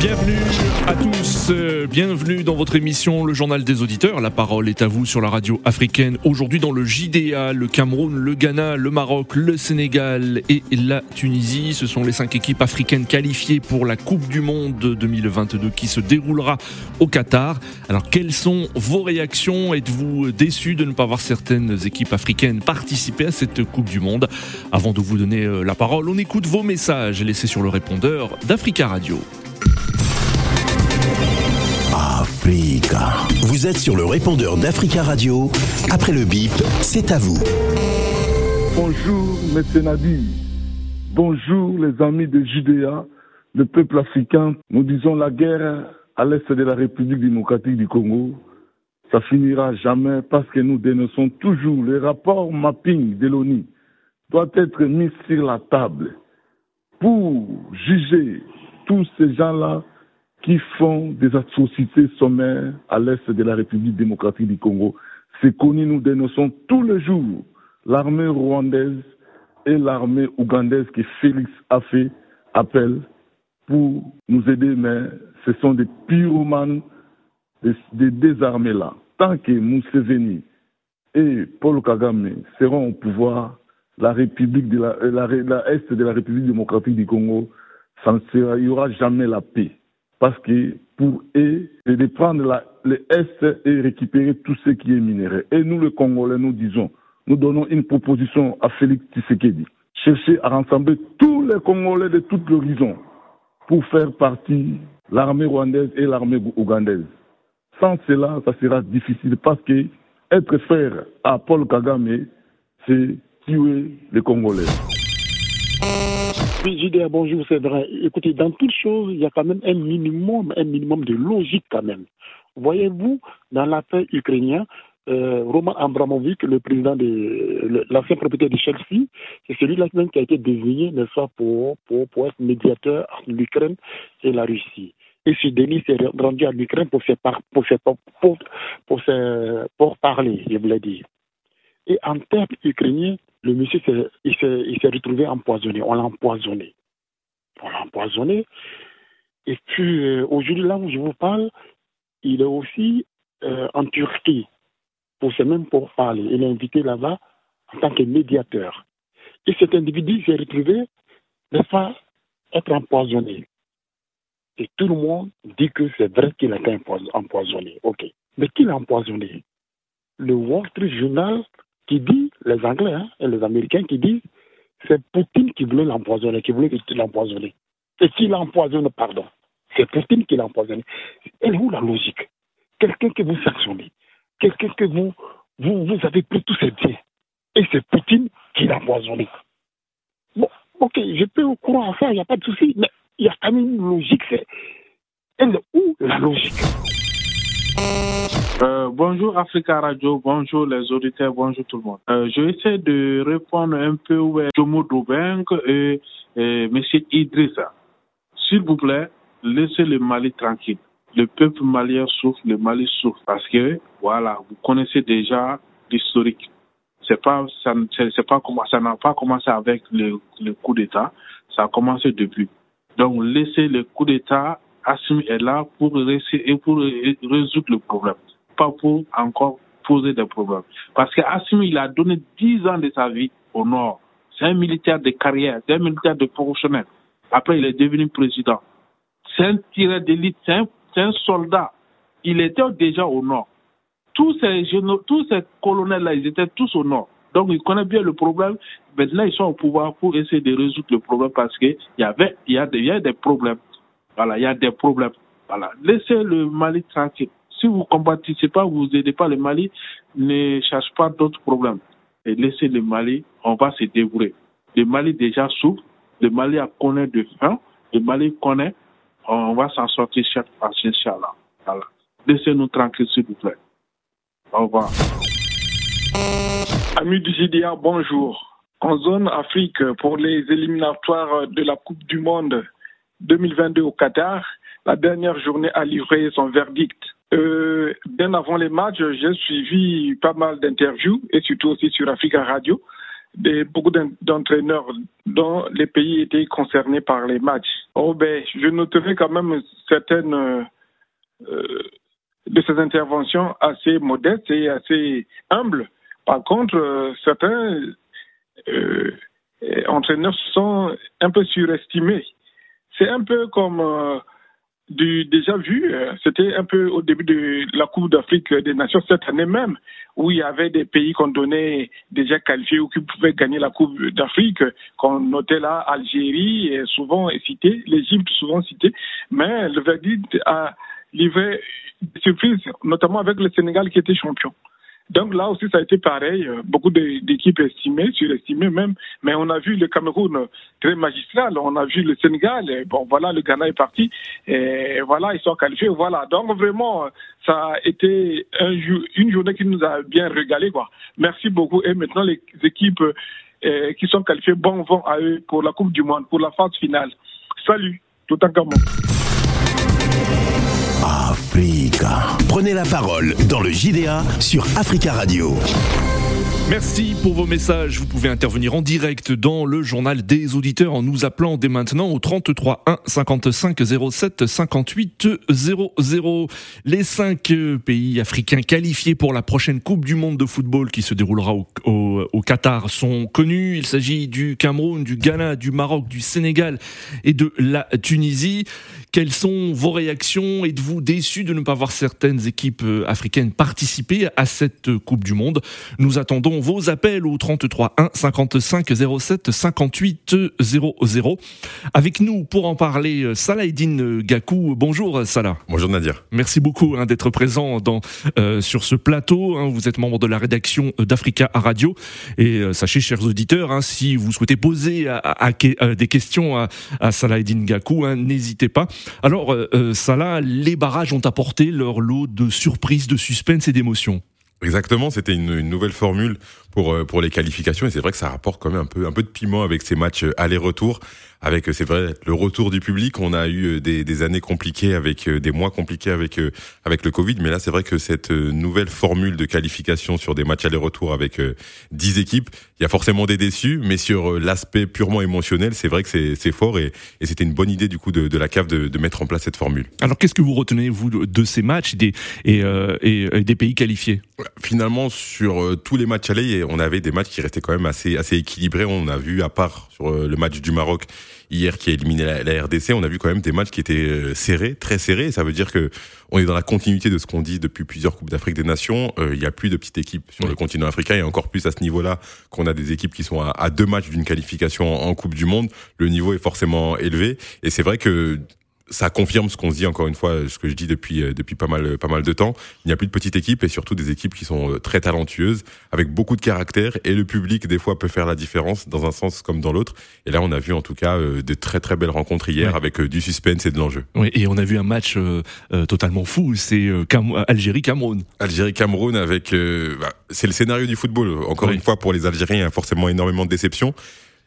Bienvenue à tous, euh, bienvenue dans votre émission Le Journal des Auditeurs. La parole est à vous sur la radio africaine. Aujourd'hui dans le JDA, le Cameroun, le Ghana, le Maroc, le Sénégal et la Tunisie. Ce sont les cinq équipes africaines qualifiées pour la Coupe du Monde 2022 qui se déroulera au Qatar. Alors quelles sont vos réactions? Êtes-vous déçus de ne pas voir certaines équipes africaines participer à cette Coupe du Monde? Avant de vous donner euh, la parole, on écoute vos messages laissés sur le répondeur d'Africa Radio. Africa. Vous êtes sur le répondeur d'Africa Radio. Après le bip, c'est à vous. Bonjour, M. Nadi. Bonjour, les amis de Judéa, le peuple africain. Nous disons la guerre à l'est de la République démocratique du Congo. Ça finira jamais parce que nous dénonçons toujours les rapports mapping de l'ONU doit être mis sur la table pour juger tous ces gens-là qui font des atrocités sommaires à l'est de la République démocratique du Congo. C'est connu, nous dénonçons tous les jours l'armée rwandaise et l'armée ougandaise que Félix a fait appel pour nous aider, mais ce sont des pyromanes des, désarmés là. Tant que Museveni et Paul Kagame seront au pouvoir, la République de la, la, la Est de la République démocratique du Congo, ça ne sera, il n'y aura jamais la paix parce que pour eux, c'est de prendre la, le et récupérer tout ce qui est minéré. Et nous, les Congolais, nous disons, nous donnons une proposition à Félix Tshisekedi. Chercher à rassembler tous les Congolais de tout l'horizon pour faire partie l'armée rwandaise et l'armée ougandaise. Sans cela, ça sera difficile parce que être frère à Paul Kagame, c'est tuer les Congolais. Oui, Judéa, bonjour, c'est vrai. Écoutez, dans toute chose, il y a quand même un minimum, un minimum de logique quand même. Voyez-vous, dans l'affaire ukrainienne, euh, Roman Abramovic, le président de l'ancien propriétaire de Chelsea, c'est celui-là qui a été désigné, n'est-ce pas, pour, pour, pour, être médiateur entre l'Ukraine et la Russie. Et ce Denis s'est rendu à l'Ukraine pour, pour, pour, pour, pour parler, je voulais dire. Et en termes ukrainiens, le monsieur s'est retrouvé empoisonné. On l'a empoisonné. On l'a empoisonné. Et puis euh, aujourd'hui, là où je vous parle, il est aussi euh, en Turquie pour ce même pour parler. Il est invité là-bas en tant que médiateur. Et cet individu s'est retrouvé, n'est-ce pas, être empoisonné. Et tout le monde dit que c'est vrai qu'il a été empoisonné. OK. Mais qui l'a empoisonné? Le Wall Street Journal qui dit, les Anglais hein, et les Américains qui disent, c'est Poutine qui voulait l'empoisonner, qui voulait l'empoisonner. Et qui l'empoisonne, pardon. C'est Poutine qui l'a empoisonné. Elle est où la logique? Quelqu'un que vous sanctionnez, quelqu'un que vous, vous, vous avez pris tous ses biens, et c'est Poutine qui l'a empoisonné. Bon, ok, je peux au courant à ça, il n'y a pas de souci, mais il y a quand même une logique. Elle est où la logique? Euh, bonjour Africa Radio, bonjour les auditeurs, bonjour tout le monde. Euh, je vais essayer de répondre un peu à Jomo Doubeng et, et M. Idrissa. S'il vous plaît, laissez le Mali tranquille. Le peuple malien souffre, le Mali souffre parce que, voilà, vous connaissez déjà l'historique. C'est pas, ça, ça n'a pas commencé avec le, coup d'État, ça a commencé depuis. Donc, laissez le coup d'État Assimi est là pour, pour résoudre le problème, pas pour encore poser des problèmes. Parce que Assimi, il a donné 10 ans de sa vie au Nord. C'est un militaire de carrière, c'est un militaire de professionnel. Après, il est devenu président. C'est un tireur d'élite, c'est un, soldat. Il était déjà au Nord. Tous ces, tous ces colonels-là, ils étaient tous au Nord. Donc, il connaît bien le problème. Maintenant, ils sont au pouvoir pour essayer de résoudre le problème parce qu'il y avait, il y a il y a des problèmes. Voilà, il y a des problèmes. Voilà. Laissez le Mali tranquille. Si vous ne combattez pas, vous n'aidez pas le Mali, ne cherchez pas d'autres problèmes. Et laissez le Mali, on va se débrouiller. Le Mali déjà souffre, le Mali a connaît de faim, le Mali connaît, on va s'en sortir chaque fois, Inch'Allah. Voilà. Laissez-nous tranquille, s'il vous plaît. Au revoir. Amis du JDA, bonjour. En zone Afrique, pour les éliminatoires de la Coupe du Monde 2022 au Qatar, la dernière journée a livré son verdict. Euh, bien avant les matchs, j'ai suivi pas mal d'interviews et surtout aussi sur Africa Radio. de beaucoup d'entraîneurs dont les pays étaient concernés par les matchs. Oh ben, je noterai quand même certaines euh, de ces interventions assez modestes et assez humbles. Par contre, euh, certains euh, entraîneurs sont un peu surestimés. C'est un peu comme euh, du déjà vu, euh, c'était un peu au début de la Coupe d'Afrique des Nations cette année même, où il y avait des pays qu'on donnait déjà qualifiés ou qui pouvaient gagner la Coupe d'Afrique, qu'on notait là Algérie, souvent cité, l'Égypte souvent cité, mais le verdict a livré des surprises, notamment avec le Sénégal qui était champion. Donc là aussi, ça a été pareil. Beaucoup d'équipes estimées, surestimées même. Mais on a vu le Cameroun très magistral. On a vu le Sénégal. Bon, voilà, le Ghana est parti. Et voilà, ils sont qualifiés. Voilà. Donc vraiment, ça a été un, une journée qui nous a bien régalé. Quoi. Merci beaucoup. Et maintenant, les équipes euh, qui sont qualifiées, bon vont à eux pour la Coupe du Monde, pour la phase finale. Salut, tout en. Prenez la parole dans le JDA sur Africa Radio. Merci pour vos messages. Vous pouvez intervenir en direct dans le journal des auditeurs en nous appelant dès maintenant au 33 1 55 07 58 00. Les cinq pays africains qualifiés pour la prochaine Coupe du Monde de football qui se déroulera au, au Qatar sont connus. Il s'agit du Cameroun, du Ghana, du Maroc, du Sénégal et de la Tunisie. Quelles sont vos réactions? Êtes-vous déçus de ne pas voir certaines équipes africaines participer à cette Coupe du Monde? Nous attendons vos appels au 33 1 55 07 58 00. Avec nous pour en parler, Salah Eddin Gakou. Bonjour Salah. Bonjour Nadir. Merci beaucoup hein, d'être présent dans, euh, sur ce plateau. Hein. Vous êtes membre de la rédaction d'Africa à Radio. Et euh, sachez, chers auditeurs, hein, si vous souhaitez poser à, à, à, des questions à, à Salah Gakou, n'hésitez pas. Alors, euh, Salah, les barrages ont apporté leur lot de surprises, de suspense et d'émotions. Exactement, c'était une, nouvelle formule pour pour les qualifications. Et c'est vrai que ça rapporte quand même un peu un peu de piment avec ces matchs aller-retour. Avec c'est vrai le retour du public, on a eu des, des années compliquées avec des mois compliqués avec avec le Covid, mais là c'est vrai que cette nouvelle formule de qualification sur des matchs aller-retour avec 10 équipes, il y a forcément des déçus, mais sur l'aspect purement émotionnel, c'est vrai que c'est c'est fort. Et, et c'était une bonne idée du coup de, de la CAF de, de, mettre en place cette formule. Alors qu'est-ce que vous retenez vous de ces matchs des et, euh, et, et des pays qualifiés? Finalement sur tous les matchs on avait des matchs qui restaient quand même assez assez équilibrés. On a vu, à part sur le match du Maroc hier qui a éliminé la, la RDC, on a vu quand même des matchs qui étaient serrés, très serrés. Ça veut dire que on est dans la continuité de ce qu'on dit depuis plusieurs coupes d'Afrique des Nations. Euh, il y a plus de petites équipes sur oui. le continent africain et encore plus à ce niveau-là qu'on a des équipes qui sont à, à deux matchs d'une qualification en, en Coupe du Monde. Le niveau est forcément élevé et c'est vrai que ça confirme ce qu'on se dit encore une fois, ce que je dis depuis depuis pas mal pas mal de temps. Il n'y a plus de petites équipes et surtout des équipes qui sont très talentueuses, avec beaucoup de caractère et le public des fois peut faire la différence dans un sens comme dans l'autre. Et là, on a vu en tout cas de très très belles rencontres hier ouais. avec du suspense et de l'enjeu. Oui, et on a vu un match euh, totalement fou, c'est euh, Algérie Cameroun. Algérie Cameroun avec euh, bah, c'est le scénario du football. Encore oui. une fois pour les Algériens, forcément énormément de déceptions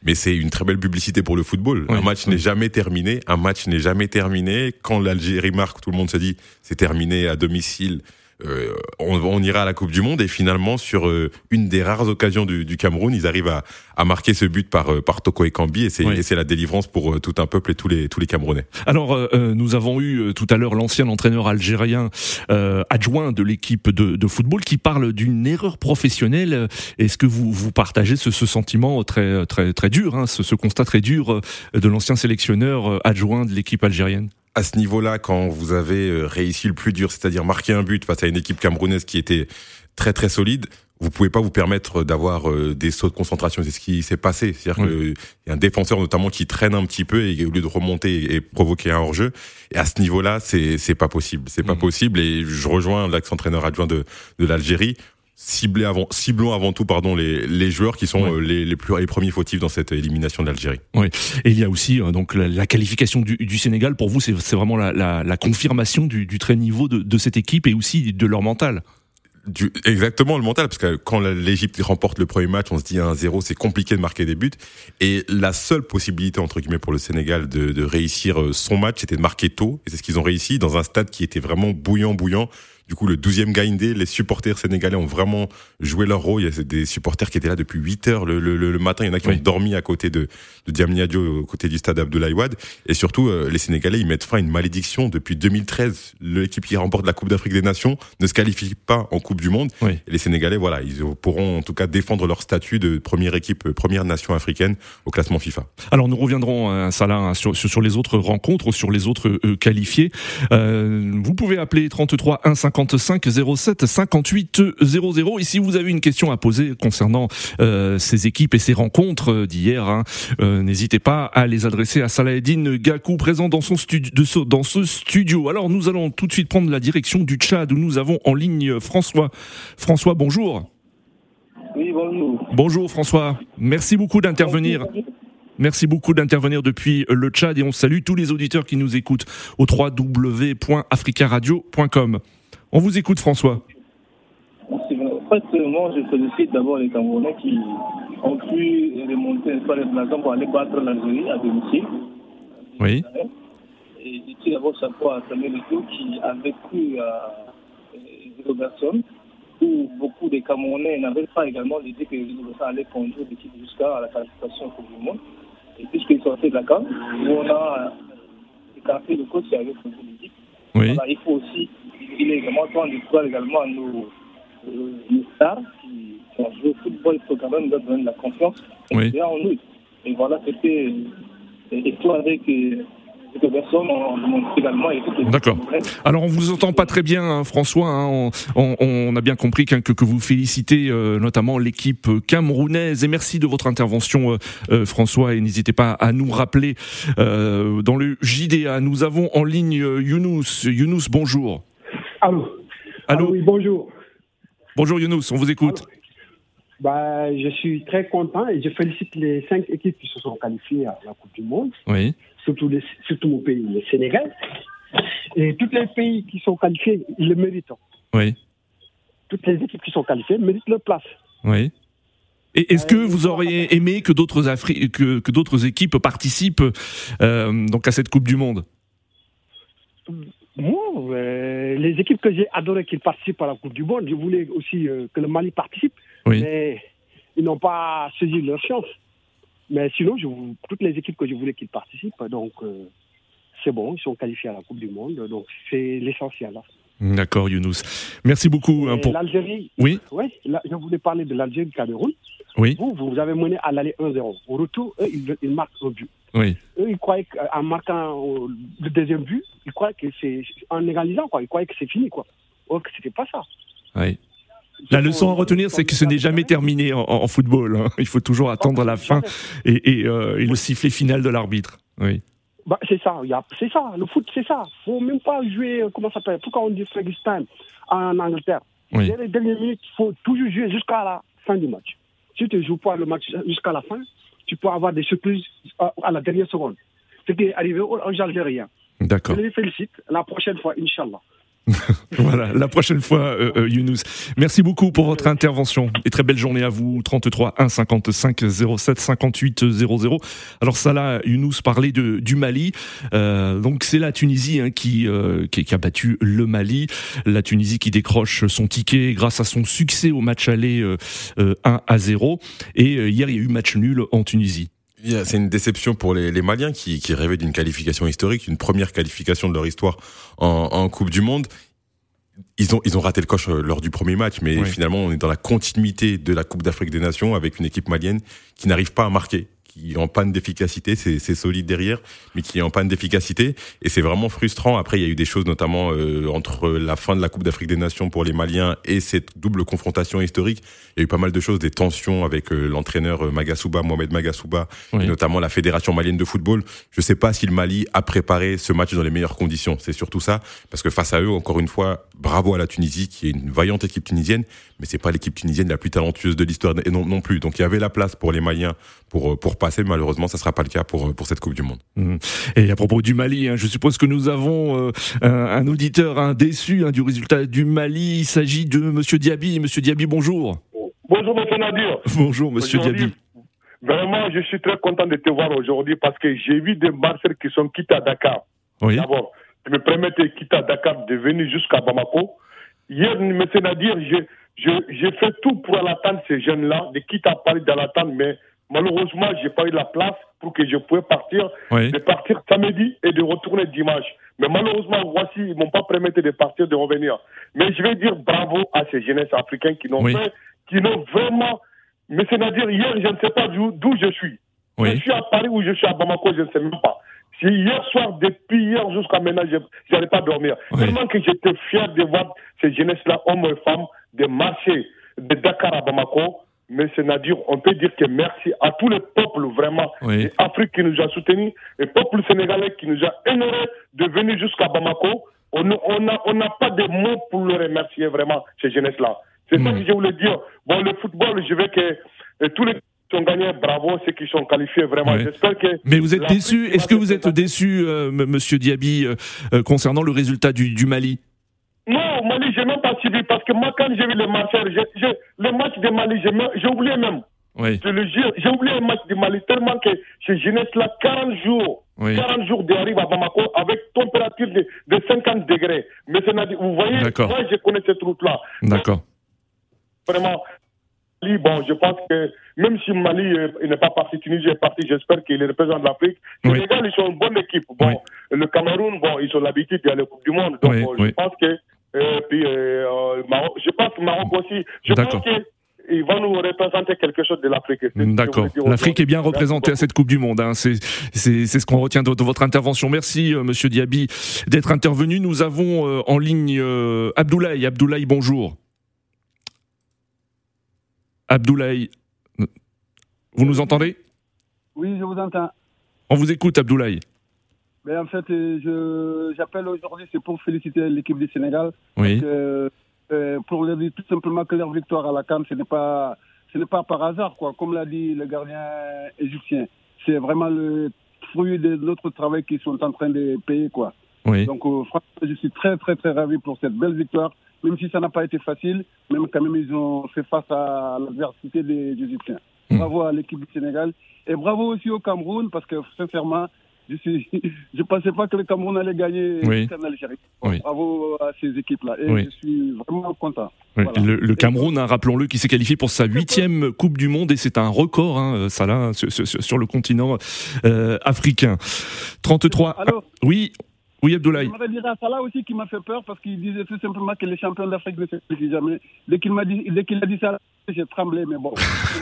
mais c'est une très belle publicité pour le football. Oui, un match oui. n'est jamais terminé. Un match n'est jamais terminé. Quand l'Algérie marque, tout le monde se dit c'est terminé à domicile. Euh, on, on, ira à la Coupe du Monde et finalement sur euh, une des rares occasions du, du Cameroun, ils arrivent à, à, marquer ce but par, euh, par Toko Ekambi et c'est oui. la délivrance pour euh, tout un peuple et tous les, tous les Camerounais. Alors euh, nous avons eu tout à l'heure l'ancien entraîneur algérien adjoint de l'équipe de, de, football qui parle d'une erreur professionnelle. Est-ce que vous, vous partagez ce, ce, sentiment très, très, très dur, hein, ce, ce constat très dur de l'ancien sélectionneur adjoint de l'équipe algérienne? À ce niveau-là, quand vous avez euh, réussi le plus dur, c'est-à-dire marquer un but face à une équipe camerounaise qui était très très solide, vous pouvez pas vous permettre d'avoir euh, des sauts de concentration. C'est ce qui s'est passé. C'est-à-dire oui. qu'il y a un défenseur notamment qui traîne un petit peu et au lieu de remonter et provoquer un hors-jeu. Et à ce niveau-là, c'est c'est pas possible. C'est pas mmh. possible. Et je rejoins l'ex-entraîneur adjoint de de l'Algérie cibler avant, ciblons avant tout pardon les, les joueurs qui sont ouais. les, les, plus les premiers fautifs dans cette élimination de l'Algérie. Oui, et il y a aussi euh, donc la, la, qualification du, du, Sénégal. Pour vous, c'est vraiment la, la, la, confirmation du, du très niveau de, de, cette équipe et aussi de leur mental. Du, exactement le mental parce que quand l'Égypte remporte le premier match on se dit 1-0 c'est compliqué de marquer des buts et la seule possibilité entre guillemets pour le Sénégal de, de réussir son match c'était de marquer tôt et c'est ce qu'ils ont réussi dans un stade qui était vraiment bouillant bouillant du coup le 12e Gaïndé. Les supporters sénégalais ont vraiment joué leur rôle. Il y a des supporters qui étaient là depuis 8 heures le, le, le matin. Il y en a qui ont dormi à côté de, de Diamniadio, au côté du stade Abdoulaye Wade. Et surtout, euh, les Sénégalais, ils mettent fin à une malédiction. Depuis 2013, l'équipe qui remporte la Coupe d'Afrique des Nations ne se qualifie pas en Coupe du Monde. Et les Sénégalais, voilà, ils pourront en tout cas défendre leur statut de première équipe, première nation africaine au classement FIFA. Alors nous reviendrons à ça là sur, sur, les autres rencontres, sur les autres euh, qualifiés. Euh, vous pouvez appeler 33 1 55 07 58 00 et si vous avez une question à poser concernant euh, ces équipes et ces rencontres d'hier, hein, euh, n'hésitez pas à les adresser à Salahedine Gakou présent dans son studio, dans ce studio. Alors nous allons tout de suite prendre la direction du Tchad où nous avons en ligne François. François, bonjour. Oui, bonjour. Bonjour François. Merci beaucoup d'intervenir. Merci beaucoup d'intervenir depuis le Tchad et on salue tous les auditeurs qui nous écoutent au www.africaradio.com. On vous écoute François. En fait, moi je félicite d'abord les Camerounais qui ont pu remonter sur les plateaux pour aller battre l'Algérie à domicile. Oui. Et je tire d'abord chapeau à Samuel Eto'o qui a vécu à Robertson où beaucoup de Camerounais n'avaient pas également l'idée que Robertson allait conduire l'équipe jusqu'à la qualification pour le monde. Et puisqu'il sortait de la où on a écarté le coach qui avait conduit l'équipe, oui. voilà, il faut aussi, il est également de croire également à nos, euh, nos stars qui, ont joué au football, il faut quand même leur donner de la confiance. Oui. Et en nous. Et voilà, c'était et toi avec euh, personnes également. D'accord. Alors on vous entend pas très bien, hein, François. Hein, on, on, on, a bien compris que, que vous félicitez euh, notamment l'équipe camerounaise. Et merci de votre intervention, euh, euh, François. Et n'hésitez pas à nous rappeler euh, dans le JDA. Nous avons en ligne Younous. Younous, bonjour. Allô. Allô. Allô oui, bonjour. Bonjour Younous, on vous écoute. Allô. Bah, je suis très content et je félicite les cinq équipes qui se sont qualifiées à la Coupe du Monde. Oui. Surtout, les, surtout mon pays, le Sénégal. Et tous les pays qui sont qualifiés, ils le méritent. Oui. Toutes les équipes qui sont qualifiées méritent leur place. Oui. Et est-ce que vous auriez aimé que d'autres Afri que, que d'autres équipes participent euh, donc à cette Coupe du Monde? Moi, euh, les équipes que j'ai adoré qu'ils participent à la Coupe du Monde, je voulais aussi euh, que le Mali participe, oui. mais ils n'ont pas saisi leur chance. Mais sinon, je, toutes les équipes que je voulais qu'ils participent, donc euh, c'est bon, ils sont qualifiés à la Coupe du Monde, donc c'est l'essentiel. D'accord, Younous. Merci beaucoup. Hein, pour... L'Algérie, oui. oui là, je voulais parler de l'Algérie Cameroun. Oui. Vous, vous avez mené à l'aller 1-0. Au retour, eux, ils, ils, marquent un but. Oui. Eux, ils croyaient qu'en marquant le deuxième but, ils croyaient que c'est en égalisant, quoi. Ils croyaient que c'est fini, quoi. Or que c'était pas ça. Oui. La leçon à retenir, c'est que ce n'est jamais terminé en, en football. Hein. Il faut toujours attendre la fin et, et, euh, et le sifflet final de l'arbitre. Oui. Bah, c'est ça, c'est ça, le foot, c'est ça. faut même pas jouer, comment ça s'appelle, pourquoi on dit Frankenstein en Angleterre? Oui. Dès les dernières minutes, il faut toujours jouer jusqu'à la fin du match. Si tu ne joues pas le match jusqu'à la fin, tu peux avoir des surprises à la dernière seconde. Ce qui est arrivé aux Algériens. D'accord. Je les félicite. La prochaine fois, Inch'Allah. voilà, la prochaine fois, euh, euh, Younous. Merci beaucoup pour votre intervention et très belle journée à vous. 33 1 55 07 58 00. Alors là, Younous parlait de du Mali. Euh, donc c'est la Tunisie hein, qui, euh, qui, qui a battu le Mali. La Tunisie qui décroche son ticket grâce à son succès au match aller 1 à 0. Et hier il y a eu match nul en Tunisie. C'est une déception pour les, les Maliens qui, qui rêvaient d'une qualification historique, une première qualification de leur histoire en, en Coupe du Monde. Ils ont, ils ont raté le coche lors du premier match, mais oui. finalement, on est dans la continuité de la Coupe d'Afrique des Nations avec une équipe malienne qui n'arrive pas à marquer, qui est en panne d'efficacité, c'est solide derrière, mais qui est en panne d'efficacité. Et c'est vraiment frustrant. Après, il y a eu des choses, notamment euh, entre la fin de la Coupe d'Afrique des Nations pour les Maliens et cette double confrontation historique. Il y a eu pas mal de choses, des tensions avec euh, l'entraîneur Magasuba, Mohamed Magasuba, oui. et notamment la Fédération malienne de football. Je sais pas si le Mali a préparé ce match dans les meilleures conditions. C'est surtout ça, parce que face à eux, encore une fois, bravo à la Tunisie, qui est une vaillante équipe tunisienne, mais c'est pas l'équipe tunisienne la plus talentueuse de l'histoire non, non plus. Donc il y avait la place pour les Maliens pour pour passer. Malheureusement, ça sera pas le cas pour pour cette Coupe du Monde. Mmh. Et à propos du Mali, hein, je suppose que nous avons euh, un, un, auditeur hein, déçu hein, du résultat du Mali. Il s'agit de Monsieur Diaby. Monsieur Diaby, bonjour. Bonjour, Monsieur Nadir. Bonjour, Monsieur Diaby. Vraiment, je suis très content de te voir aujourd'hui parce que j'ai vu des Marseillais qui sont quittés à Dakar. Oui. D'abord, je me permets de quitter à Dakar, de venir jusqu'à Bamako. hier, M. Nadir, j'ai fait tout pour l'attendre ces jeunes-là, de quitter à Paris dans l'attente, mais malheureusement, j'ai pas eu la place pour que je puisse partir, de partir samedi et de retourner dimanche. Mais malheureusement, voici, ils m'ont pas permis de partir, de revenir. Mais je vais dire bravo à ces jeunesses africains qui n'ont fait, qui n'ont vraiment, mais c'est-à-dire hier, je ne sais pas d'où je suis. Je suis à Paris ou je suis à Bamako, je ne sais même pas. Si hier soir, depuis hier jusqu'à maintenant, je n'allais pas dormir. Tellement que j'étais fier de voir ces jeunesses-là, hommes et femmes, de marcher de Dakar à Bamako. Mais c'est Nadir, on peut dire que merci à tous les peuples vraiment oui. Afrique qui nous a soutenus, et peuple sénégalais qui nous a honorés de venir jusqu'à Bamako. On n'a on pas de mots pour le remercier vraiment, ces jeunesses-là. C'est ça que je voulais dire. Bon, le football, je veux que tous les qui ont gagné, bravo, ceux qui sont qualifiés, vraiment. J'espère que. Mais vous êtes déçu, est-ce que vous êtes déçu, euh, monsieur Diaby, euh, euh, concernant le résultat du, du Mali? Non, Mali, j'ai même pas suivi parce que moi, quand j'ai vu les matchs, le match de Mali, j'ai oublié même. Oui. Je le jure, j'ai oublié le match de Mali tellement que chez jeunesse là, 40 jours, 40 jours d'arrive à Bamako avec température de, de 50 degrés. Mais vous voyez, moi, je connais cette route-là. D'accord. Vraiment, bon, je pense que même si Mali euh, n'est pas parti, Tunisie est parti, j'espère qu'il est représentant de l'Afrique. Les Sénégal, ils sont une bonne équipe. Bon, le Cameroun, bon, ils ont l'habitude d'aller la Coupe du Monde. Donc, je pense que, euh, puis, euh, Maroc, je pense que Maroc aussi, je pense que ils vont nous représenter quelque chose de l'Afrique. D'accord. L'Afrique est bien représentée à cette Coupe du Monde. Hein. C'est ce qu'on retient de, votre intervention. Merci, euh, Monsieur Diaby, d'être intervenu. Nous avons euh, en ligne euh, Abdoulaye. Abdoulaye, bonjour. Abdoulaye, vous nous entendez? Oui, je vous entends. On vous écoute, Abdoulaye. Mais en fait, j'appelle aujourd'hui, c'est pour féliciter l'équipe du Sénégal. Oui. Euh, pour leur dire tout simplement que leur victoire à la Cannes, ce n'est pas, ce n'est pas par hasard, quoi. Comme l'a dit le gardien égyptien, c'est vraiment le fruit de notre travail qu'ils sont en train de payer, quoi. Oui. Donc, euh, franchement, je suis très, très, très ravi pour cette belle victoire, même si ça n'a pas été facile, même quand même ils ont fait face à l'adversité des Égyptiens. Hmm. Bravo à l'équipe du Sénégal et bravo aussi au Cameroun parce que sincèrement, je ne pensais pas que le Cameroun allait gagner oui. l'Algérie. Bravo à ces équipes-là. Et je suis vraiment content. Le, Cameroun, hein, rappelons-le, qui s'est qualifié pour sa huitième Coupe du Monde et c'est un record, hein, ça là, sur, le continent euh, africain. 33. oui. Oui, Abdoulaye. Je dire à Salah aussi qui m'a fait peur parce qu'il disait tout simplement que les champions d'Afrique ne se qualifient jamais. Dès qu'il m'a dit, dès qu'il a dit ça, j'ai tremblé, mais bon.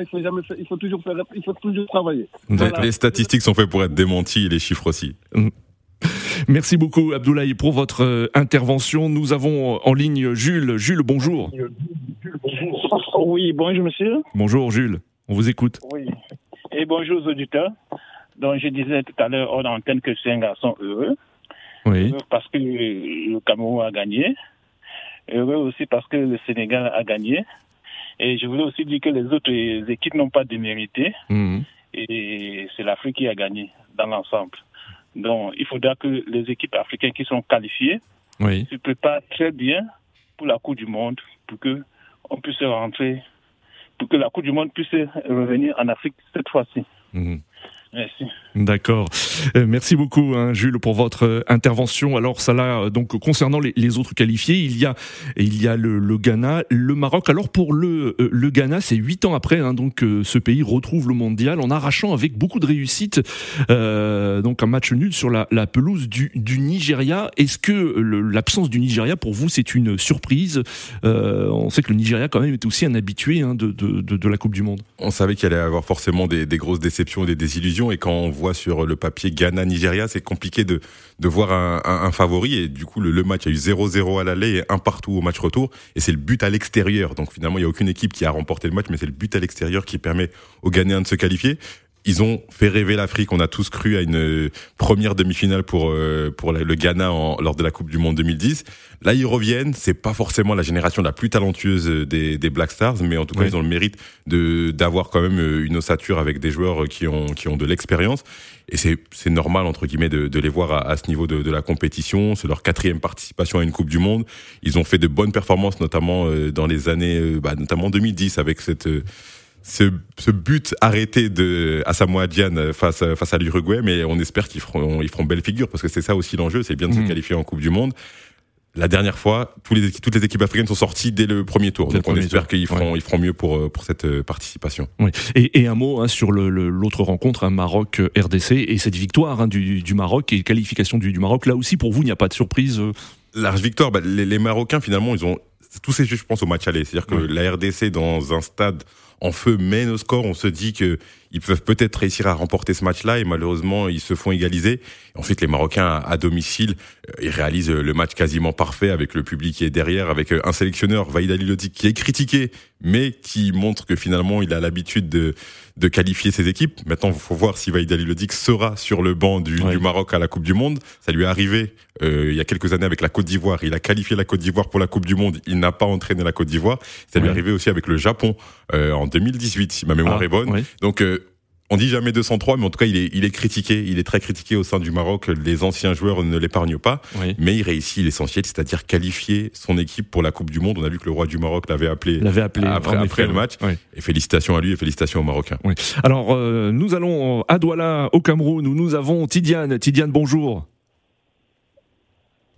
il faut jamais il faut toujours faire, il faut toujours travailler. Les statistiques sont faites pour être démenties et les chiffres aussi. Merci beaucoup Abdoulaye pour votre euh, intervention. Nous avons en ligne Jules. Jules, bonjour. Oui, bonjour monsieur. Bonjour Jules, on vous écoute. Oui, et bonjour aux auditeurs. Donc, je disais tout à l'heure hors antenne que c'est un garçon heureux. Oui. parce que le Cameroun a gagné. Heureux aussi parce que le Sénégal a gagné. Et je voulais aussi dire que les autres équipes n'ont pas démérité. Mhm. Et c'est l'Afrique qui a gagné dans l'ensemble. Donc, il faudra que les équipes africaines qui sont qualifiées se préparent très bien pour la Coupe du Monde, pour que on puisse rentrer, pour que la Coupe du Monde puisse revenir en Afrique cette fois-ci. Mhm. Merci. D'accord. Euh, merci beaucoup, hein, Jules, pour votre euh, intervention. Alors, ça là, euh, donc concernant les, autres qualifiés, il y a il y a le, Ghana, le Maroc. Alors pour le le Ghana, c'est huit ans après, hein, donc ce pays retrouve le mondial en arrachant avec beaucoup de réussite, donc un match nul sur la, pelouse du, du Nigeria. Est-ce que l'absence du Nigeria pour vous c'est une surprise? On sait que le Nigeria quand même est aussi un habitué hein, de, de, de, la Coupe du Monde. On savait qu'il allait y avoir forcément des, des grosses déceptions et des désillusions et quand on voit sur le papier Ghana-Nigeria, c'est compliqué de, de voir un, favori. Et du coup, le, le match a eu 0-0 à l'aller et un partout au match retour. Et c'est le but à l'extérieur. Donc finalement, il n'y a aucune équipe qui a remporté le match, mais c'est le but à l'extérieur qui permet aux Ghanéens de se qualifier ils ont fait rêver l'Afrique. On a tous cru à une première demi-finale pour euh, pour le Ghana en, lors de la Coupe du Monde 2010. Là, ils reviennent. C'est pas forcément la génération la plus talentueuse des, des Black Stars, mais en tout cas, ils ont le mérite de d'avoir quand même une ossature avec des joueurs qui ont qui ont de l'expérience. Et c'est c'est normal entre guillemets de, de les voir à, à ce niveau de, de la compétition. C'est leur quatrième participation à une Coupe du Monde. Ils ont fait de bonnes performances, notamment euh, dans les années, euh, bah, notamment 2010 avec cette ce, ce, but arrêté de Asamoah Gyan face, face à l'Uruguay, mais on espère qu'ils feront, ils feront belle figure parce que c'est ça aussi l'enjeu, c'est bien de se mmh. qualifier en Coupe du Monde. la dernière fois, tous les, toutes les équipes africaines sont sorties dès le premier tour. donc on espère qu'ils feront, ils feront mieux pour, pour cette participation. Oui. Et, un mot hein, sur l'autre rencontre, hein, Maroc-RDC, et cette victoire hein, du, du, Maroc et qualification du, du, Maroc. Là aussi, pour vous, il n'y a pas de surprise Large victoire, bah, les, les Marocains, finalement, ils ont tous ces jeux, je pense, au match aller. C'est-à-dire que la RDC, dans un stade en feu mène au score. On se dit que ils peuvent peut-être réussir à remporter ce match-là et malheureusement ils se font égaliser. Ensuite les Marocains à domicile, euh, ils réalisent le match quasiment parfait avec le public qui est derrière, avec euh, un sélectionneur Vaïd Ali qui est critiqué mais qui montre que finalement il a l'habitude de, de qualifier ses équipes. Maintenant il faut voir si Vaïd Ali sera sur le banc du, du, Maroc à la Coupe du Monde. Ça lui est arrivé euh, il y a quelques années avec la Côte d'Ivoire. Il a qualifié la Côte d'Ivoire pour la Coupe du Monde. Il n'a pas entraîné la Côte d'Ivoire. Ça lui est arrivé aussi avec le Japon euh, en 2018 si ma mémoire ah, est bonne. Donc on dit jamais 203, mais en tout cas, il est, il est critiqué. Il est très critiqué au sein du Maroc. Les anciens joueurs ne l'épargnent pas. Mais il réussit l'essentiel, c'est-à-dire qualifier son équipe pour la Coupe du Monde. On a vu que le roi du Maroc l'avait appelé, l'avait appelé après, le match. Et félicitations à lui et félicitations aux Marocains. Alors, euh, nous allons à Douala, au Cameroun, où nous avons Tidiane. Tidiane, bonjour.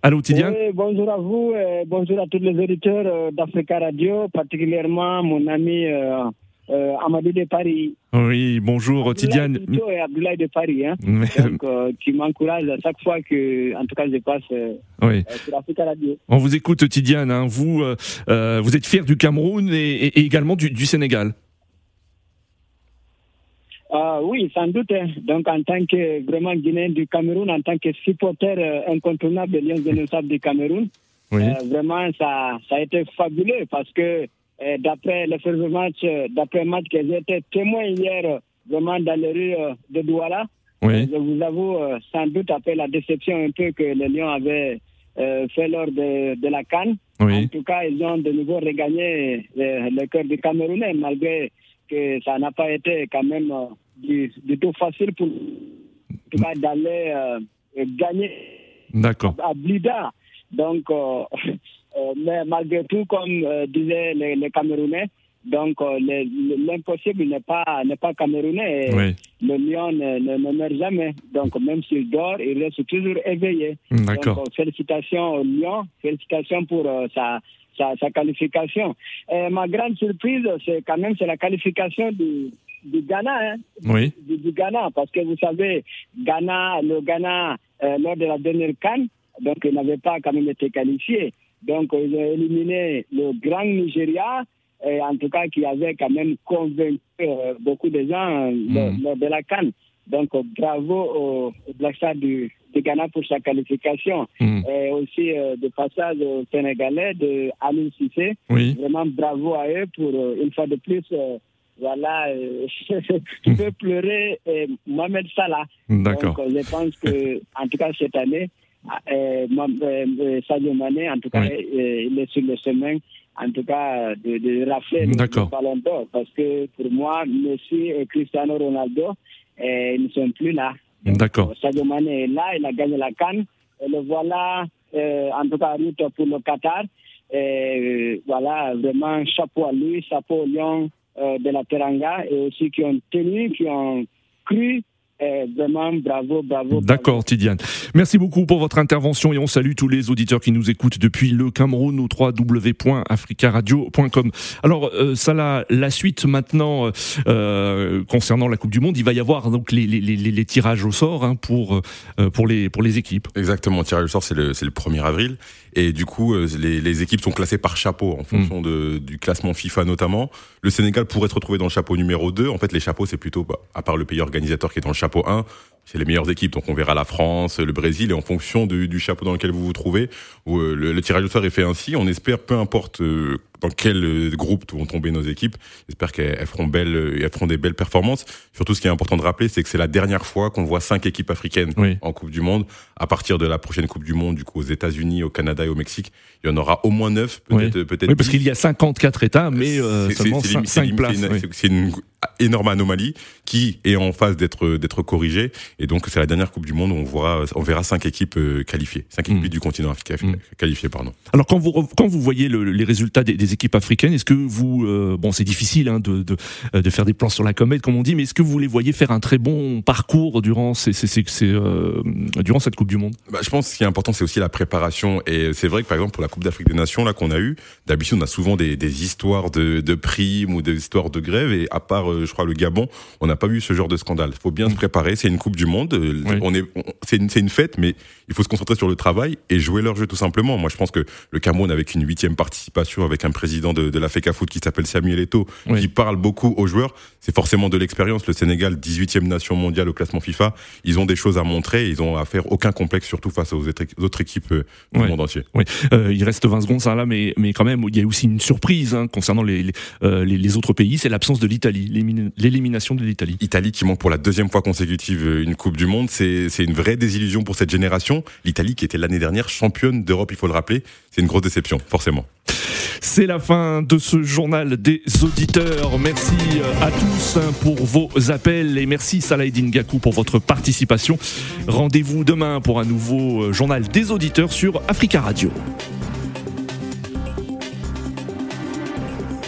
Allô, Tidiane? Bonjour à vous, et bonjour à tous les auditeurs euh, d'Africa Radio, particulièrement mon ami euh, euh, Amadou de Paris. Oui, bonjour Tidiane. et Abdoulaye de Paris, hein. Donc, euh, qui m'encourage à chaque fois que, en tout cas, je passe euh, oui. sur Africa Radio. On vous écoute, Tidiane. Hein. Vous, vous êtes fier du Cameroun et, également du, Sénégal. Ah, oui, sans doute. Hein. Donc, en tant que vraiment Guinéen du Cameroun, en tant que supporter incontournable des Lions de du Cameroun, vraiment, ça, ça a été fabuleux parce que d'après le match, d'après match que été témoin hier, vraiment dans les rues euh, de Douala. Je vous avoue, euh, sans doute après la déception un peu que les Lions avaient euh, fait lors de, de la Cannes. En tout cas, ils ont de nouveau regagné le, cœur du Camerounais, malgré que ça n'a pas été quand même du, tout facile pour d'aller gagner à Blida. Donc, Euh, mais malgré tout, comme euh, disaient les, Camerounais, donc euh, l'impossible n'est pas n'est pas camerounais. Le lion ne, meurt jamais. Donc même s'il dort, il reste toujours éveillé. Donc félicitations au lion, félicitations pour sa, sa, qualification. Et ma grande surprise, c'est quand même c'est la qualification du, du Ghana, hein, oui. du, Ghana, parce que vous savez, Ghana, le Ghana lors de la dernière canne, donc il n'avait pas quand même été qualifié. Donc, ils ont éliminé le Grand Nigeria, et en tout cas qui avait quand même convaincu euh, beaucoup de gens mm. lors de la Cannes. Donc, bravo au, Black Star du, Ghana pour sa qualification. Hmm. Et aussi euh, de passage au Sénégalais de Amin Sissé. Vraiment bravo à eux pour, euh, une fois de plus, voilà, je peux pleurer Mohamed Salah. D'accord. Donc, je pense que, en tout cas, cette année, euh, euh, Sadio Mané, en tout cas, euh, il est sur le chemin, en tout cas, de, de rafler le ballon d'or. Parce que pour moi, Messi et Cristiano Ronaldo, ils ne sont plus là. D'accord. Sadio Mané est là, il a gagné la canne. Et le voilà, en tout cas, route pour le Qatar. Et voilà, vraiment, chapeau à lui, chapeau au Lyon de la Teranga, et aussi qui ont tenu, qui ont cru eh, vraiment, bravo, bravo. D'accord, Tidiane. Merci beaucoup pour votre intervention et on salue tous les auditeurs qui nous écoutent depuis le Cameroun au www.africaradio.com. Alors, euh, ça la, la suite maintenant euh, concernant la Coupe du Monde, il va y avoir donc les, les, les, les tirages au sort hein, pour euh, pour les pour les équipes. Exactement, tirage au sort c'est le c'est le 1er avril et du coup euh, les, les équipes sont classées par chapeau en fonction mm. de, du classement FIFA notamment. Le Sénégal pourrait se retrouver dans le chapeau numéro 2. En fait, les chapeaux c'est plutôt bah, à part le pays organisateur qui est dans le chapeau chapeau 1, c'est les meilleures équipes. Donc on verra la France, le Brésil, et en fonction du, chapeau dans lequel vous vous trouvez, euh, le, tirage au sort est fait ainsi. On espère, peu importe euh, dans quel euh, groupe vont tomber nos équipes, j'espère qu'elles feront, belles, elles feront des belles performances. Surtout, ce qui est important de rappeler, c'est que c'est la dernière fois qu'on voit cinq équipes africaines en Coupe du Monde. À partir de la prochaine Coupe du Monde, du coup aux États-Unis, au Canada et au Mexique, il y en aura au moins neuf, peut-être. Oui. peut-être. Oui, parce qu'il y a 54 États, mais seulement 5, places. C'est une énorme anomalie qui est en phase d'être d'être corrigée. Et donc c'est la dernière Coupe du Monde où on verra on verra cinq équipes euh, qualifiées, cinq équipes mm. du continent africain mm. qualifiées pardon. Alors quand vous quand vous voyez les résultats des, équipes africaines, est-ce que vous euh, bon c'est difficile hein, de, de, de faire des plans sur la comète comme on dit, mais est-ce que vous les voyez faire un très bon parcours durant ces, ces, ces, euh, durant cette Coupe du Monde? Bah, Je pense que ce qui est important c'est aussi la préparation et c'est vrai que par exemple pour la Coupe d'Afrique des Nations là qu'on a eu, d'habitude on a souvent des, des histoires de, de primes ou des histoires de grève et à part je crois le Gabon, on n'a pas vu ce genre de scandale. Il faut bien se préparer, c'est une Coupe du Monde, on est c'est une, une fête mais il faut se concentrer sur le travail et jouer leur jeu tout simplement. Moi, je pense que le Cameroun, avec une huitième participation, avec un président de, de la FECA Foot qui s'appelle Samuel Eto'o, qui parle beaucoup aux joueurs, c'est forcément de l'expérience. Le Sénégal, 18e nation mondiale au classement FIFA, ils ont des choses à montrer, ils ont à faire aucun complexe, surtout face aux autres équipes euh, du monde entier. Euh, il reste 20 secondes, ça là, mais, mais quand même, il y a aussi une surprise hein, concernant les, les, euh, les, autres pays, c'est l'absence de l'Italie, l'élimination de l'Italie. Italie qui manque pour la deuxième fois consécutive euh, une Coupe du Monde, c'est une vraie désillusion pour cette génération. L'Italie qui était l'année dernière championne d'Europe, il faut le rappeler, c'est une grosse déception, forcément. C'est la fin de ce journal des auditeurs. Merci euh, à tous hein, pour vos appels et merci Salahedine Gakou pour votre participation. Rendez-vous demain pour un nouveau euh, journal des auditeurs sur Africa Radio.